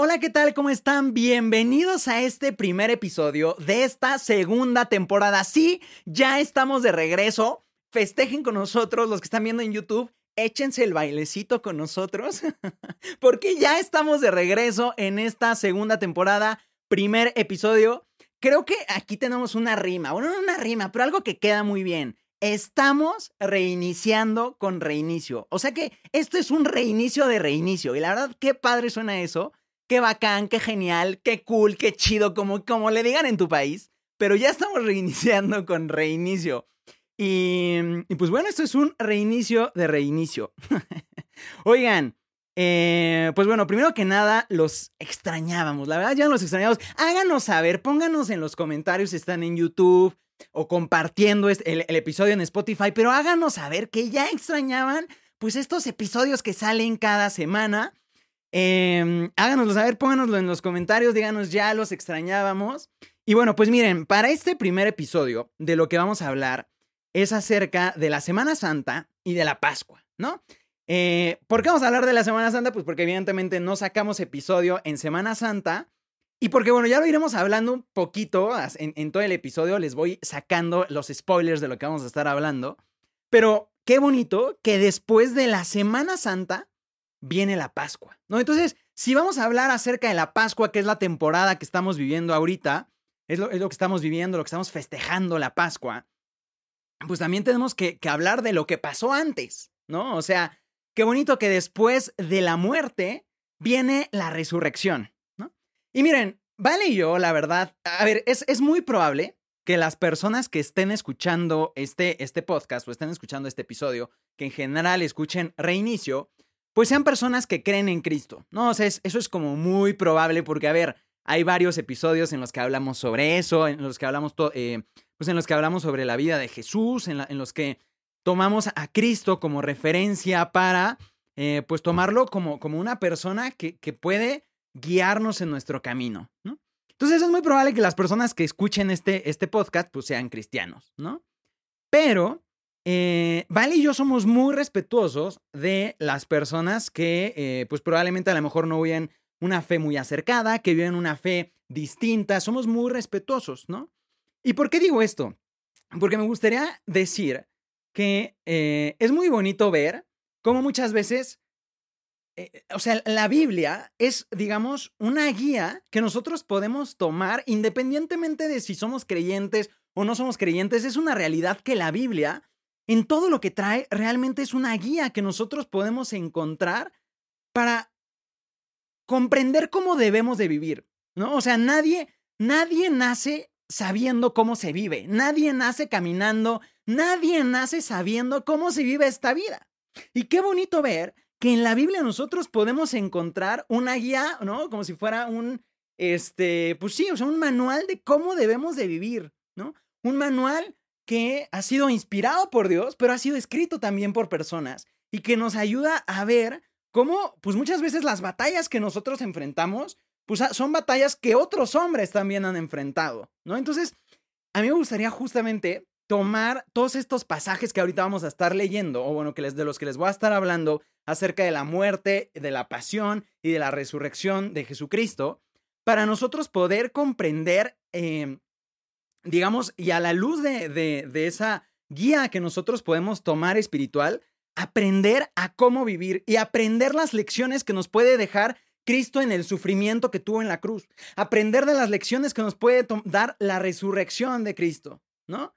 Hola, ¿qué tal? ¿Cómo están? Bienvenidos a este primer episodio de esta segunda temporada. Sí, ya estamos de regreso. Festejen con nosotros los que están viendo en YouTube. Échense el bailecito con nosotros porque ya estamos de regreso en esta segunda temporada, primer episodio. Creo que aquí tenemos una rima, bueno, no una rima, pero algo que queda muy bien. Estamos reiniciando con reinicio. O sea que esto es un reinicio de reinicio. Y la verdad, qué padre suena eso. Qué bacán, qué genial, qué cool, qué chido, como, como le digan en tu país. Pero ya estamos reiniciando con reinicio. Y, y pues bueno, esto es un reinicio de reinicio. Oigan, eh, pues bueno, primero que nada, los extrañábamos. La verdad, ya los extrañábamos. Háganos saber, pónganos en los comentarios si están en YouTube o compartiendo el, el, episodio en Spotify, pero háganos saber que ya extrañaban pues estos episodios que salen cada semana. Eh, háganoslo saber, pónganoslo en los comentarios, díganos ya los extrañábamos. Y bueno, pues miren, para este primer episodio de lo que vamos a hablar es acerca de la Semana Santa y de la Pascua, ¿no? Eh, ¿Por qué vamos a hablar de la Semana Santa? Pues porque evidentemente no sacamos episodio en Semana Santa. Y porque, bueno, ya lo iremos hablando un poquito en, todo el episodio, les voy sacando los spoilers de lo que vamos a estar hablando. Pero qué bonito que después de la Semana Santa viene la Pascua, ¿no? Entonces, si vamos a hablar acerca de la Pascua, que es la temporada que estamos viviendo ahorita, es lo, es lo que estamos viviendo, lo que estamos festejando la Pascua, pues también tenemos que, que hablar de lo que pasó antes, ¿no? O sea, qué bonito que después de la muerte viene la resurrección. Y miren, Vale y yo, la verdad, a ver, es, es muy probable que las personas que estén escuchando este, este podcast o estén escuchando este episodio, que en general escuchen reinicio, pues sean personas que creen en Cristo. No, o sea, es, eso es como muy probable porque, a ver, hay varios episodios en los que hablamos sobre eso, en los que hablamos, eh, pues en los que hablamos sobre la vida de Jesús, en, los que tomamos a Cristo como referencia para, eh, pues, tomarlo como, como una persona que, que puede guiarnos en nuestro camino, ¿no? Entonces es muy probable que las personas que escuchen este, este podcast pues sean cristianos, ¿no? Pero eh, Vale y yo somos muy respetuosos de las personas que eh, pues probablemente a lo mejor no viven una fe muy acercada, que viven una fe distinta, somos muy respetuosos, ¿no? ¿Y por qué digo esto? Porque me gustaría decir que eh, es muy bonito ver cómo muchas veces eh, o sea, la Biblia es, digamos, una guía que nosotros podemos tomar independientemente de si somos creyentes o no somos creyentes. Es una realidad que la Biblia, en todo lo que trae, realmente es una guía que nosotros podemos encontrar para comprender cómo debemos de vivir, ¿no? O sea, nadie, nadie nace sabiendo cómo se vive, nadie nace caminando, nadie nace sabiendo cómo se vive esta vida. Y qué bonito ver que en la Biblia nosotros podemos encontrar una guía, ¿no? Como si fuera un, este, pues sí, o sea, un manual de cómo debemos de vivir, ¿no? Un manual que ha sido inspirado por Dios, pero ha sido escrito también por personas y que nos ayuda a ver cómo, pues muchas veces las batallas que nosotros enfrentamos, pues son batallas que otros hombres también han enfrentado, ¿no? Entonces, a mí me gustaría justamente tomar todos estos pasajes que ahorita vamos a estar leyendo, o bueno, que les, de los que les voy a estar hablando acerca de la muerte, de la pasión y de la resurrección de Jesucristo, para nosotros poder comprender, eh, digamos, y a la luz de, de, esa guía que nosotros podemos tomar espiritual, aprender a cómo vivir y aprender las lecciones que nos puede dejar Cristo en el sufrimiento que tuvo en la cruz, aprender de las lecciones que nos puede dar la resurrección de Cristo, ¿no?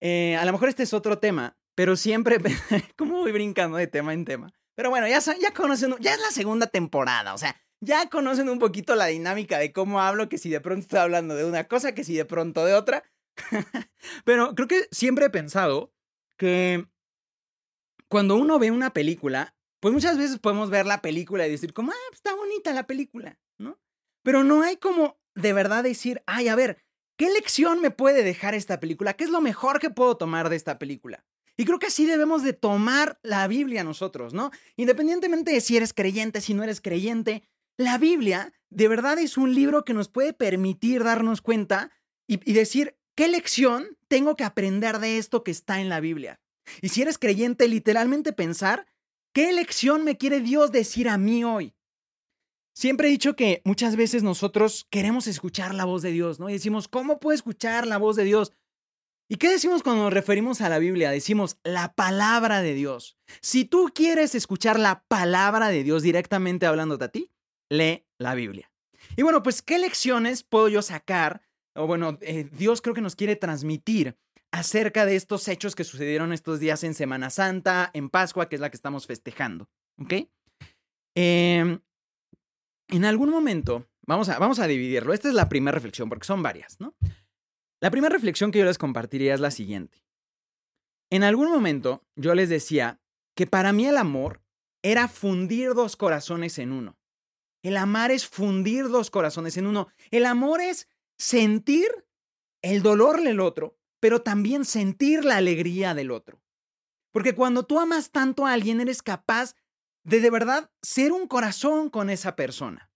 Eh, a lo mejor este es otro tema, pero siempre, ¿cómo voy brincando de tema en tema? Pero bueno, ya, ya conocen, ya es la segunda temporada, o sea, ya conocen un poquito la dinámica de cómo hablo, que si de pronto estoy hablando de una cosa, que si de pronto de otra. pero creo que siempre he pensado que cuando uno ve una película, pues muchas veces podemos ver la película y decir como, ah, está bonita la película, ¿no? Pero no hay como de verdad decir, ay, a ver, ¿Qué lección me puede dejar esta película? ¿Qué es lo mejor que puedo tomar de esta película? Y creo que así debemos de tomar la Biblia nosotros, ¿no? Independientemente de si eres creyente, si no eres creyente, la Biblia de verdad es un libro que nos puede permitir darnos cuenta y, decir, ¿qué lección tengo que aprender de esto que está en la Biblia? Y si eres creyente, literalmente pensar, ¿qué lección me quiere Dios decir a mí hoy? Siempre he dicho que muchas veces nosotros queremos escuchar la voz de Dios, ¿no? Y decimos, ¿cómo puedo escuchar la voz de Dios? ¿Y qué decimos cuando nos referimos a la Biblia? Decimos la palabra de Dios. Si tú quieres escuchar la palabra de Dios directamente hablándote a ti, lee la Biblia. Y bueno, pues, ¿qué lecciones puedo yo sacar? O bueno, eh, Dios creo que nos quiere transmitir acerca de estos hechos que sucedieron estos días en Semana Santa, en Pascua, que es la que estamos festejando. ¿Ok? Eh, en algún momento, vamos a, vamos a dividirlo. Esta es la primera reflexión, porque son varias, ¿no? La primera reflexión que yo les compartiría es la siguiente. En algún momento yo les decía que para mí el amor era fundir dos corazones en uno. El amar es fundir dos corazones en uno. El amor es sentir el dolor del otro, pero también sentir la alegría del otro. Porque cuando tú amas tanto a alguien, eres capaz de de verdad ser un corazón con esa persona.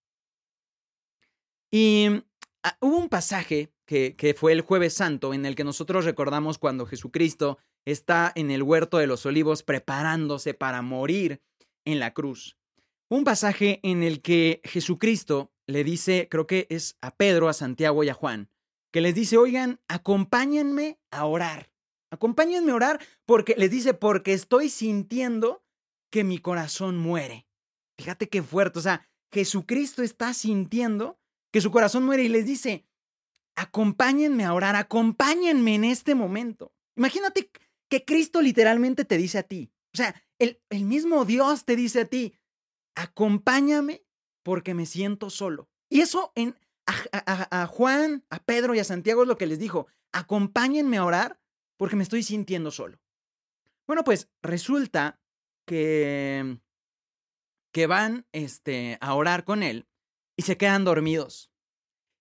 Y ah, hubo un pasaje que, que, fue el jueves santo en el que nosotros recordamos cuando Jesucristo está en el huerto de los olivos preparándose para morir en la cruz. Un pasaje en el que Jesucristo le dice, creo que es a Pedro, a Santiago y a Juan, que les dice, oigan, acompáñenme a orar. Acompáñenme a orar porque les dice, porque estoy sintiendo que mi corazón muere. Fíjate qué fuerte. O sea, Jesucristo está sintiendo que su corazón muere y les dice, acompáñenme a orar, acompáñenme en este momento. Imagínate que Cristo literalmente te dice a ti, o sea, el, el mismo Dios te dice a ti, acompáñame porque me siento solo. Y eso en, a, a, Juan, a Pedro y a Santiago es lo que les dijo, acompáñenme a orar porque me estoy sintiendo solo. Bueno, pues resulta que, que van este, a orar con él y se quedan dormidos.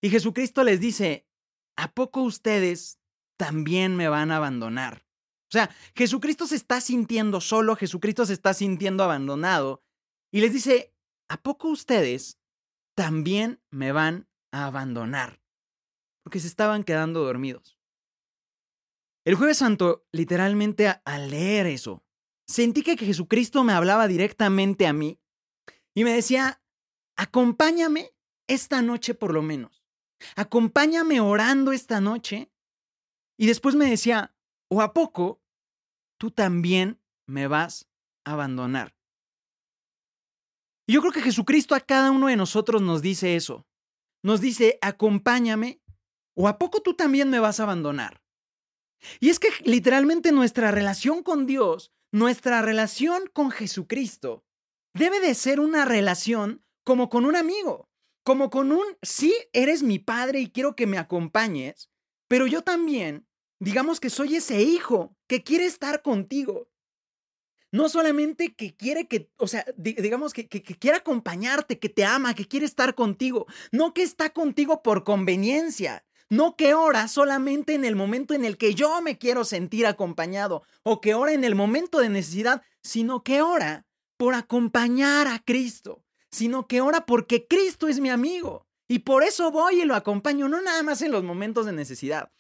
Y Jesucristo les dice, ¿a poco ustedes también me van a abandonar? O sea, Jesucristo se está sintiendo solo, Jesucristo se está sintiendo abandonado y les dice, ¿a poco ustedes también me van a abandonar? Porque se estaban quedando dormidos. El jueves santo, literalmente al leer eso, sentí que Jesucristo me hablaba directamente a mí y me decía, acompáñame esta noche por lo menos. Acompáñame orando esta noche. Y después me decía, ¿o a poco tú también me vas a abandonar? Y yo creo que Jesucristo a cada uno de nosotros nos dice eso. Nos dice, acompáñame, o a poco tú también me vas a abandonar. Y es que literalmente nuestra relación con Dios nuestra relación con Jesucristo debe de ser una relación como con un amigo, como con un, sí, eres mi padre y quiero que me acompañes, pero yo también, digamos que soy ese hijo que quiere estar contigo. No solamente que quiere que, o sea, digamos que, que, quiere acompañarte, que te ama, que quiere estar contigo, no que está contigo por conveniencia, no que ora solamente en el momento en el que yo me quiero sentir acompañado o que ora en el momento de necesidad, sino que ora por acompañar a Cristo, sino que ora porque Cristo es mi amigo. Y por eso voy y lo acompaño, no nada más en los momentos de necesidad.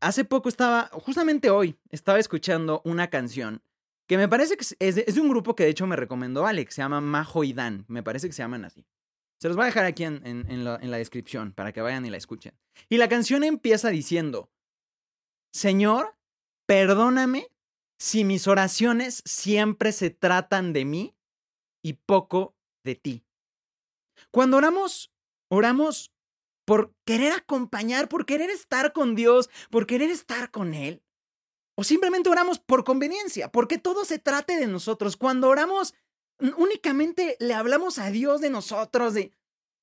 Hace poco estaba, justamente hoy, estaba escuchando una canción que me parece que es de, un grupo que de hecho me recomendó Alex, se llama Majo y Dan, me parece que se llaman así. Se los voy a dejar aquí en, en la descripción para que vayan y la escuchen. Y la canción empieza diciendo, Señor, perdóname si mis oraciones siempre se tratan de mí y poco de ti. Cuando oramos, oramos por querer acompañar, por querer estar con Dios, por querer estar con Él. O simplemente oramos por conveniencia, porque todo se trate de nosotros. Cuando oramos únicamente le hablamos a Dios de nosotros, de,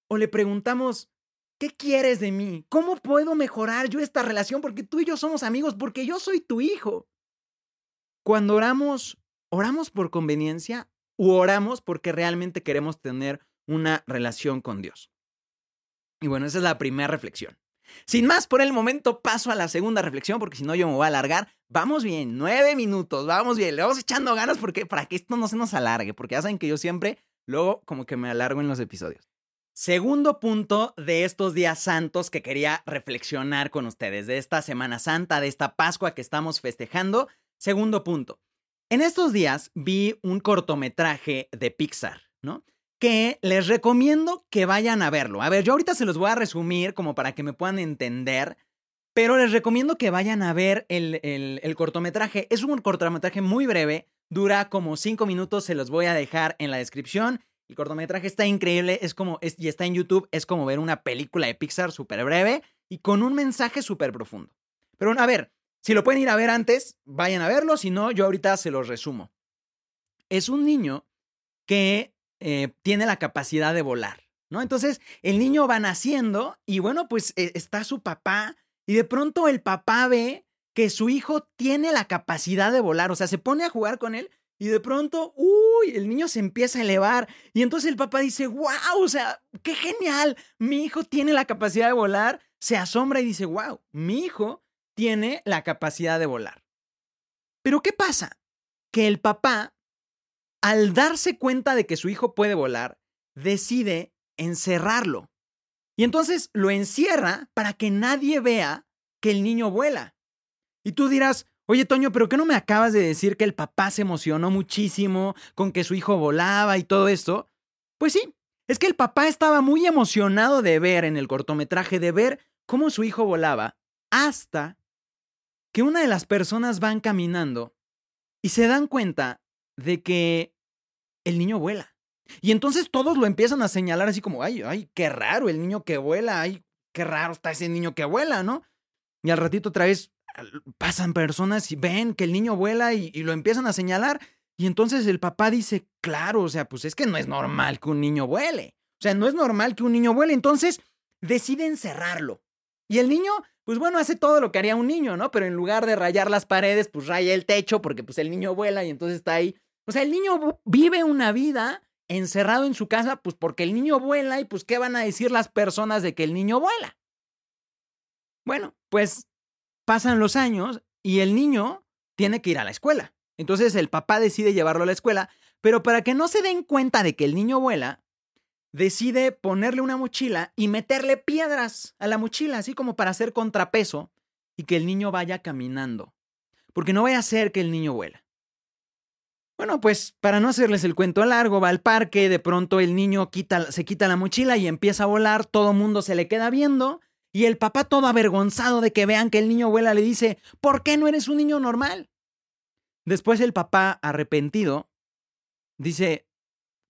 o le preguntamos, ¿qué quieres de mí? ¿Cómo puedo mejorar yo esta relación? Porque tú y yo somos amigos, porque yo soy tu hijo. Cuando oramos, ¿oramos por conveniencia o oramos porque realmente queremos tener una relación con Dios? Y bueno, esa es la primera reflexión. Sin más, por el momento paso a la segunda reflexión, porque si no yo me voy a alargar. Vamos bien, nueve minutos, vamos bien, le vamos echando ganas porque para que esto no se nos alargue, porque ya saben que yo siempre luego como que me alargo en los episodios. Segundo punto de estos días santos que quería reflexionar con ustedes, de esta Semana Santa, de esta Pascua que estamos festejando. Segundo punto. En estos días vi un cortometraje de Pixar, ¿no? que les recomiendo que vayan a verlo. A ver, yo ahorita se los voy a resumir como para que me puedan entender, pero les recomiendo que vayan a ver el, el, cortometraje. Es un cortometraje muy breve, dura como cinco minutos, se los voy a dejar en la descripción. El cortometraje está increíble, es como, es, y está en YouTube, es como ver una película de Pixar súper breve y con un mensaje súper profundo. Pero a ver, si lo pueden ir a ver antes, vayan a verlo, si no, yo ahorita se los resumo. Es un niño que eh, tiene la capacidad de volar, ¿no? Entonces, el niño va naciendo y bueno, pues e, está su papá y de pronto el papá ve que su hijo tiene la capacidad de volar, o sea, se pone a jugar con él y de pronto, uy, el niño se empieza a elevar y entonces el papá dice, wow, o sea, qué genial, mi hijo tiene la capacidad de volar, se asombra y dice, wow, mi hijo tiene la capacidad de volar. Pero ¿qué pasa? Que el papá, al darse cuenta de que su hijo puede volar, decide encerrarlo. Y entonces lo encierra para que nadie vea que el niño vuela. Y tú dirás, Oye, Toño, ¿pero qué no me acabas de decir que el papá se emocionó muchísimo con que su hijo volaba y todo esto? Pues sí, es que el papá estaba muy emocionado de ver en el cortometraje, de ver cómo su hijo volaba, hasta que una de las personas van caminando y se dan cuenta de que el niño vuela. Y entonces todos lo empiezan a señalar así como, ay, ay, qué raro el niño que vuela, ay, qué raro está ese niño que vuela, ¿no? Y al ratito otra vez pasan personas y ven que el niño vuela y, lo empiezan a señalar. Y entonces el papá dice, claro, o sea, pues es que no es normal que un niño vuele. O sea, no es normal que un niño vuele. Entonces decide encerrarlo. Y el niño, pues bueno, hace todo lo que haría un niño, ¿no? Pero en lugar de rayar las paredes, pues raya el techo porque pues el niño vuela y entonces está ahí. O sea, el niño vive una vida encerrado en su casa, pues porque el niño vuela y pues ¿qué van a decir las personas de que el niño vuela? Bueno, pues pasan los años y el niño tiene que ir a la escuela. Entonces el papá decide llevarlo a la escuela, pero para que no se den cuenta de que el niño vuela, decide ponerle una mochila y meterle piedras a la mochila, así como para hacer contrapeso y que el niño vaya caminando. Porque no vaya a ser que el niño vuela. Bueno, pues para no hacerles el cuento largo, va al parque, de pronto el niño quita, se quita la mochila y empieza a volar, todo mundo se le queda viendo y el papá todo avergonzado de que vean que el niño vuela le dice, ¿por qué no eres un niño normal? Después el papá, arrepentido, dice,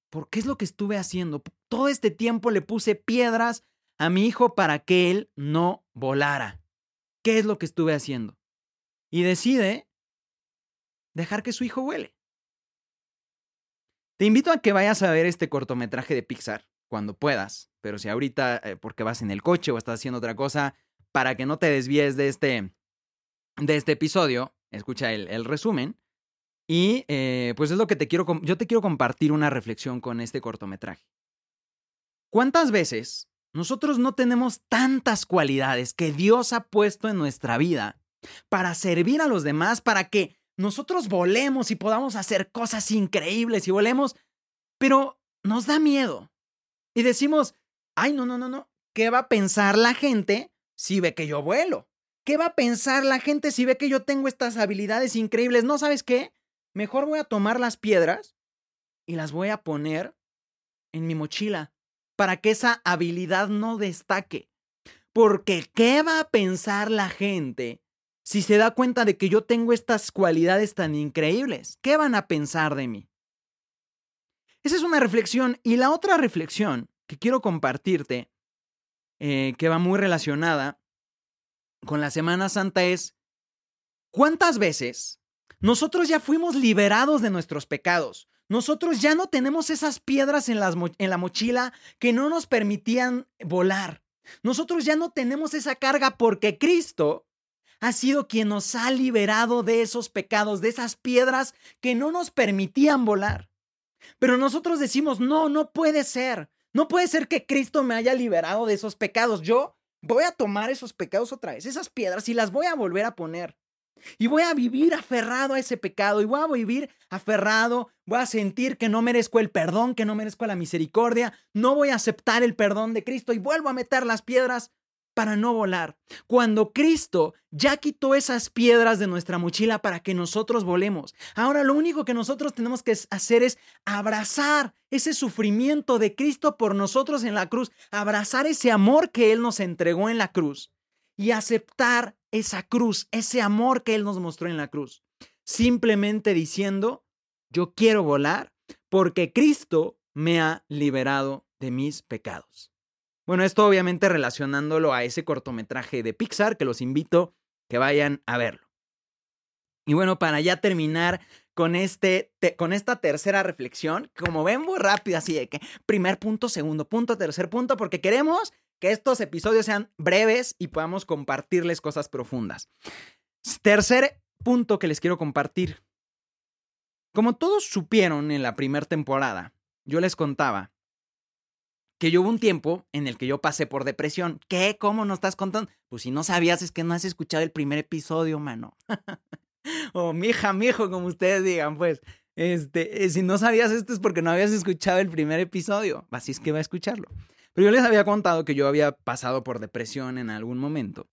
¿por qué es lo que estuve haciendo? Todo este tiempo le puse piedras a mi hijo para que él no volara. ¿Qué es lo que estuve haciendo? Y decide dejar que su hijo vuele. Te invito a que vayas a ver este cortometraje de Pixar cuando puedas, pero si ahorita, eh, porque vas en el coche o estás haciendo otra cosa, para que no te desvíes de este, de este episodio, escucha el, resumen. Y eh, pues es lo que te quiero, yo te quiero compartir una reflexión con este cortometraje. ¿Cuántas veces nosotros no tenemos tantas cualidades que Dios ha puesto en nuestra vida para servir a los demás, para que nosotros volemos y podamos hacer cosas increíbles y volemos, pero nos da miedo, y decimos, ay, no, no, no, no, ¿qué va a pensar la gente si ve que yo vuelo? ¿Qué va a pensar la gente si ve que yo tengo estas habilidades increíbles? No, ¿sabes qué? Mejor voy a tomar las piedras y las voy a poner en mi mochila para que esa habilidad no destaque. Porque ¿qué va a pensar la gente si se da cuenta de que yo tengo estas cualidades tan increíbles? ¿Qué van a pensar de mí? Esa es una reflexión. Y la otra reflexión que quiero compartirte, eh, que va muy relacionada con la Semana Santa, es ¿cuántas veces nosotros ya fuimos liberados de nuestros pecados? Nosotros ya no tenemos esas piedras en, en la mochila que no nos permitían volar. Nosotros ya no tenemos esa carga porque Cristo ha sido quien nos ha liberado de esos pecados, de esas piedras que no nos permitían volar. Pero nosotros decimos, no, no puede ser. No puede ser que Cristo me haya liberado de esos pecados. Yo voy a tomar esos pecados otra vez, esas piedras, y las voy a volver a poner. Y voy a vivir aferrado a ese pecado y voy a vivir aferrado, voy a sentir que no merezco el perdón, que no merezco la misericordia, no voy a aceptar el perdón de Cristo y vuelvo a meter las piedras. Para no volar. Cuando Cristo ya quitó esas piedras de nuestra mochila para que nosotros volemos. Ahora lo único que nosotros tenemos que hacer es abrazar ese sufrimiento de Cristo por nosotros en la cruz, abrazar ese amor que Él nos entregó en la cruz y aceptar esa cruz, ese amor que Él nos mostró en la cruz. Simplemente diciendo, yo quiero volar porque Cristo me ha liberado de mis pecados. Bueno, esto obviamente relacionándolo a ese cortometraje de Pixar que los invito que vayan a verlo. Y bueno, para ya terminar con, este, con esta tercera reflexión, como ven muy rápido, así de que primer punto, segundo punto, tercer punto, porque queremos que estos episodios sean breves y podamos compartirles cosas profundas. Tercer punto que les quiero compartir. Como todos supieron en la primera temporada, yo les contaba que yo hubo un tiempo en el que yo pasé por depresión. ¿Qué? ¿Cómo no estás contando? Pues si no sabías es que no has escuchado el primer episodio, mano. o mija, mijo, como ustedes digan, pues. Este, eh, si no sabías esto es porque no habías escuchado el primer episodio. Así es que va a escucharlo. Pero yo les había contado que yo había pasado por depresión en algún momento.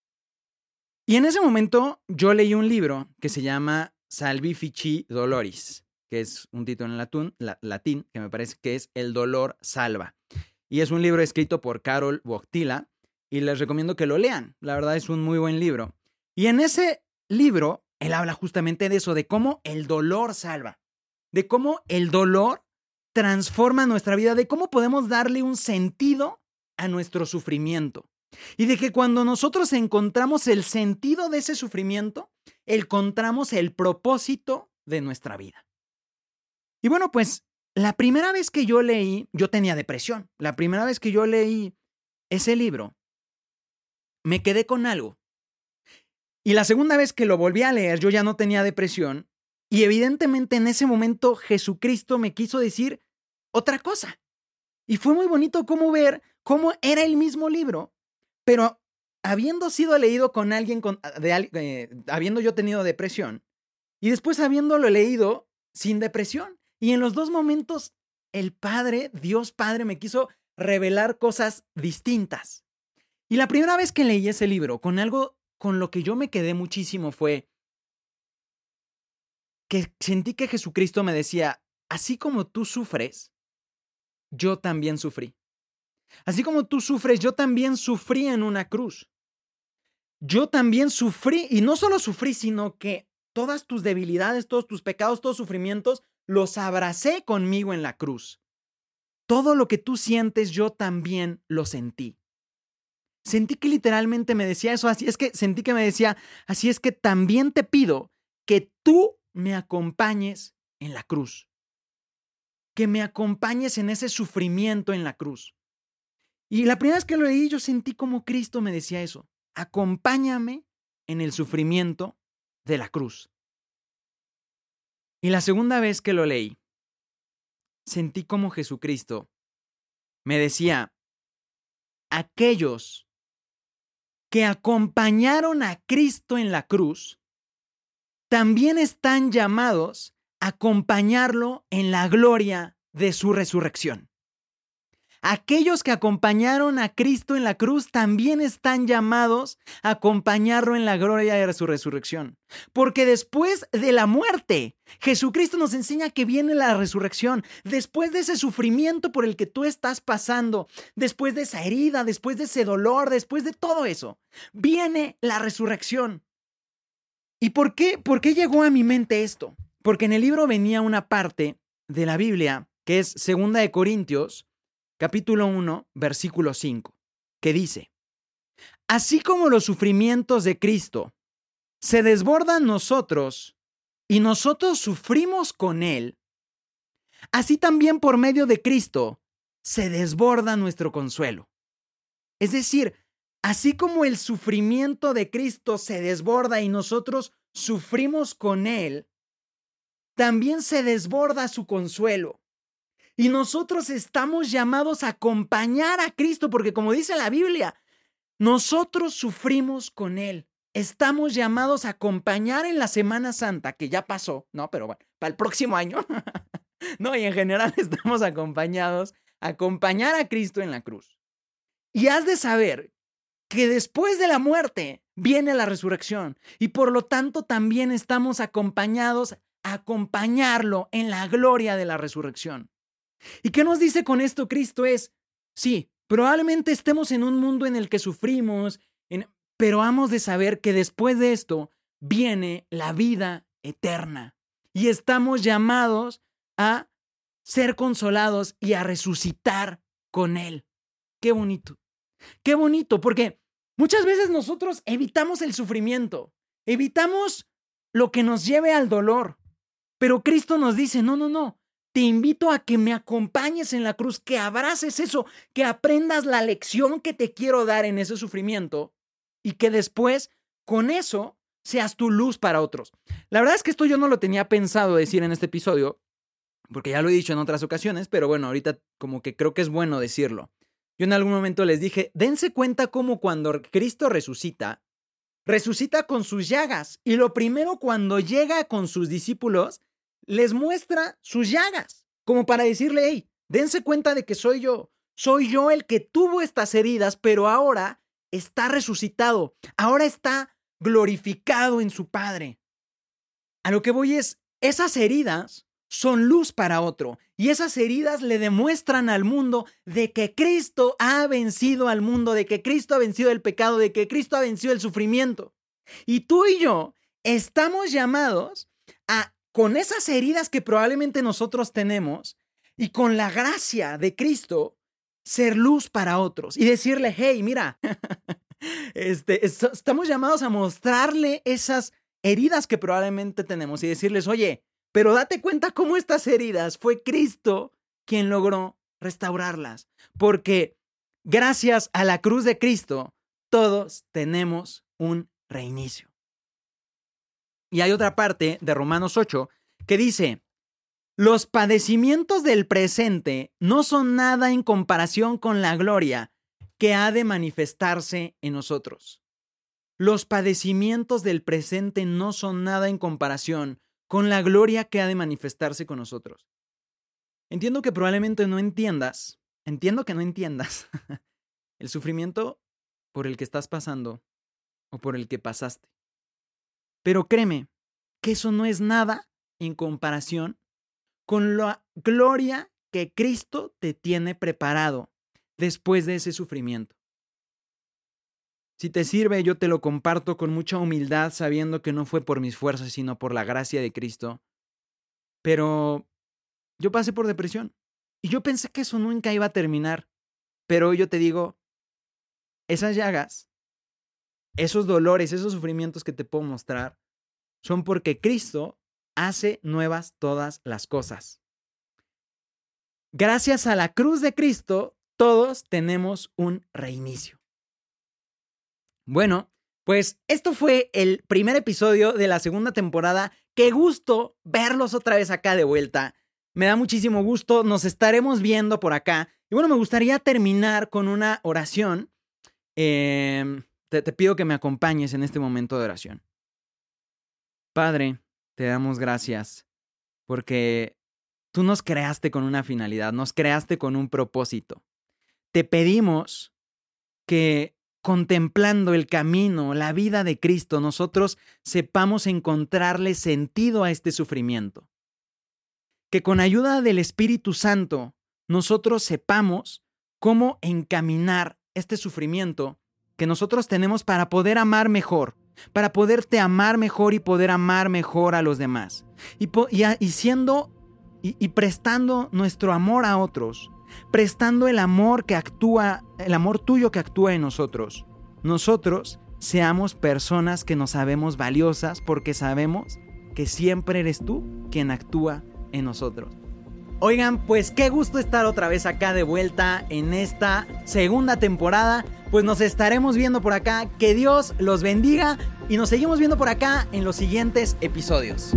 Y en ese momento yo leí un libro que se llama Salvifici Doloris, que es un título en latín, latín que me parece que es El dolor salva. Y es un libro escrito por Carol Boctila y les recomiendo que lo lean. La verdad es un muy buen libro. Y en ese libro, él habla justamente de eso, de cómo el dolor salva, de cómo el dolor transforma nuestra vida, de cómo podemos darle un sentido a nuestro sufrimiento. Y de que cuando nosotros encontramos el sentido de ese sufrimiento, encontramos el propósito de nuestra vida. Y bueno, pues la primera vez que yo leí, yo tenía depresión. La primera vez que yo leí ese libro, me quedé con algo. Y la segunda vez que lo volví a leer, yo ya no tenía depresión. Y evidentemente en ese momento Jesucristo me quiso decir otra cosa. Y fue muy bonito cómo ver cómo era el mismo libro, pero habiendo sido leído con alguien, con, de, eh, habiendo yo tenido depresión, y después habiéndolo leído sin depresión. Y en los dos momentos, el Padre, Dios Padre, me quiso revelar cosas distintas. Y la primera vez que leí ese libro, con algo con lo que yo me quedé muchísimo fue que sentí que Jesucristo me decía, así como tú sufres, yo también sufrí. Así como tú sufres, yo también sufrí en una cruz. Yo también sufrí, y no solo sufrí, sino que todas tus debilidades, todos tus pecados, todos sufrimientos, los abracé conmigo en la cruz. Todo lo que tú sientes, yo también lo sentí. Sentí que literalmente me decía eso, así es que sentí que me decía, así es que también te pido que tú me acompañes en la cruz. Que me acompañes en ese sufrimiento en la cruz. Y la primera vez que lo leí, yo sentí como Cristo me decía eso. Acompáñame en el sufrimiento de la cruz. Y la segunda vez que lo leí, sentí como Jesucristo me decía, aquellos que acompañaron a Cristo en la cruz, también están llamados a acompañarlo en la gloria de su resurrección. Aquellos que acompañaron a Cristo en la cruz también están llamados a acompañarlo en la gloria de su resurrección. Porque después de la muerte, Jesucristo nos enseña que viene la resurrección. Después de ese sufrimiento por el que tú estás pasando, después de esa herida, después de ese dolor, después de todo eso, viene la resurrección. ¿Y por qué, por qué llegó a mi mente esto? Porque en el libro venía una parte de la Biblia que es Segunda de Corintios capítulo 1, versículo 5, que dice, Así como los sufrimientos de Cristo se desbordan nosotros y nosotros sufrimos con Él, así también por medio de Cristo se desborda nuestro consuelo. Es decir, así como el sufrimiento de Cristo se desborda y nosotros sufrimos con Él, también se desborda su consuelo. Y nosotros estamos llamados a acompañar a Cristo, porque como dice la Biblia, nosotros sufrimos con Él. Estamos llamados a acompañar en la Semana Santa, que ya pasó, ¿no? Pero bueno, para el próximo año. no, y en general estamos acompañados a acompañar a Cristo en la cruz. Y has de saber que después de la muerte viene la resurrección y por lo tanto también estamos acompañados a acompañarlo en la gloria de la resurrección. ¿Y qué nos dice con esto Cristo? Es, sí, probablemente estemos en un mundo en el que sufrimos, pero hemos de saber que después de esto viene la vida eterna y estamos llamados a ser consolados y a resucitar con Él. Qué bonito. Qué bonito, porque muchas veces nosotros evitamos el sufrimiento, evitamos lo que nos lleve al dolor, pero Cristo nos dice, no, no, no, te invito a que me acompañes en la cruz, que abraces eso, que aprendas la lección que te quiero dar en ese sufrimiento y que después con eso seas tu luz para otros. La verdad es que esto yo no lo tenía pensado decir en este episodio, porque ya lo he dicho en otras ocasiones, pero bueno, ahorita como que creo que es bueno decirlo. Yo en algún momento les dije, dense cuenta cómo cuando Cristo resucita, resucita con sus llagas. Y lo primero cuando llega con sus discípulos, les muestra sus llagas, como para decirle, hey, dense cuenta de que soy yo, soy yo el que tuvo estas heridas, pero ahora está resucitado, ahora está glorificado en su Padre. A lo que voy es, esas heridas son luz para otro y esas heridas le demuestran al mundo de que Cristo ha vencido al mundo, de que Cristo ha vencido el pecado, de que Cristo ha vencido el sufrimiento. Y tú y yo estamos llamados a, con esas heridas que probablemente nosotros tenemos y con la gracia de Cristo, ser luz para otros y decirle, hey, mira, este, estamos llamados a mostrarle esas heridas que probablemente tenemos y decirles, oye, pero date cuenta cómo estas heridas fue Cristo quien logró restaurarlas. Porque gracias a la cruz de Cristo, todos tenemos un reinicio. Y hay otra parte de Romanos 8 que dice, los padecimientos del presente no son nada en comparación con la gloria que ha de manifestarse en nosotros. Los padecimientos del presente no son nada en comparación con la gloria que ha de manifestarse con nosotros. Entiendo que probablemente no entiendas, entiendo que no entiendas el sufrimiento por el que estás pasando o por el que pasaste. Pero créeme que eso no es nada en comparación con la gloria que Cristo te tiene preparado después de ese sufrimiento. Si te sirve, yo te lo comparto con mucha humildad, sabiendo que no fue por mis fuerzas, sino por la gracia de Cristo. Pero yo pasé por depresión y yo pensé que eso nunca iba a terminar. Pero yo te digo, esas llagas, esos dolores, esos sufrimientos que te puedo mostrar, son porque Cristo hace nuevas todas las cosas. Gracias a la cruz de Cristo, todos tenemos un reinicio. Bueno, pues esto fue el primer episodio de la segunda temporada. Qué gusto verlos otra vez acá de vuelta. Me da muchísimo gusto, nos estaremos viendo por acá. Y bueno, me gustaría terminar con una oración. Em, te, pido que me acompañes en este momento de oración. Padre, te damos gracias porque tú nos creaste con una finalidad, nos creaste con un propósito. Te pedimos que contemplando el camino, la vida de Cristo, nosotros sepamos encontrarle sentido a este sufrimiento. Que con ayuda del Espíritu Santo, nosotros sepamos cómo encaminar este sufrimiento que nosotros tenemos para poder amar mejor, para poderte amar mejor y poder amar mejor a los demás. Y, y, siendo y prestando nuestro amor a otros, prestando el amor que actúa, el amor tuyo que actúa en nosotros. Nosotros seamos personas que nos sabemos valiosas porque sabemos que siempre eres tú quien actúa en nosotros. Oigan, pues qué gusto estar otra vez acá de vuelta en esta segunda temporada. Pues nos estaremos viendo por acá. Que Dios los bendiga y nos seguimos viendo por acá en los siguientes episodios.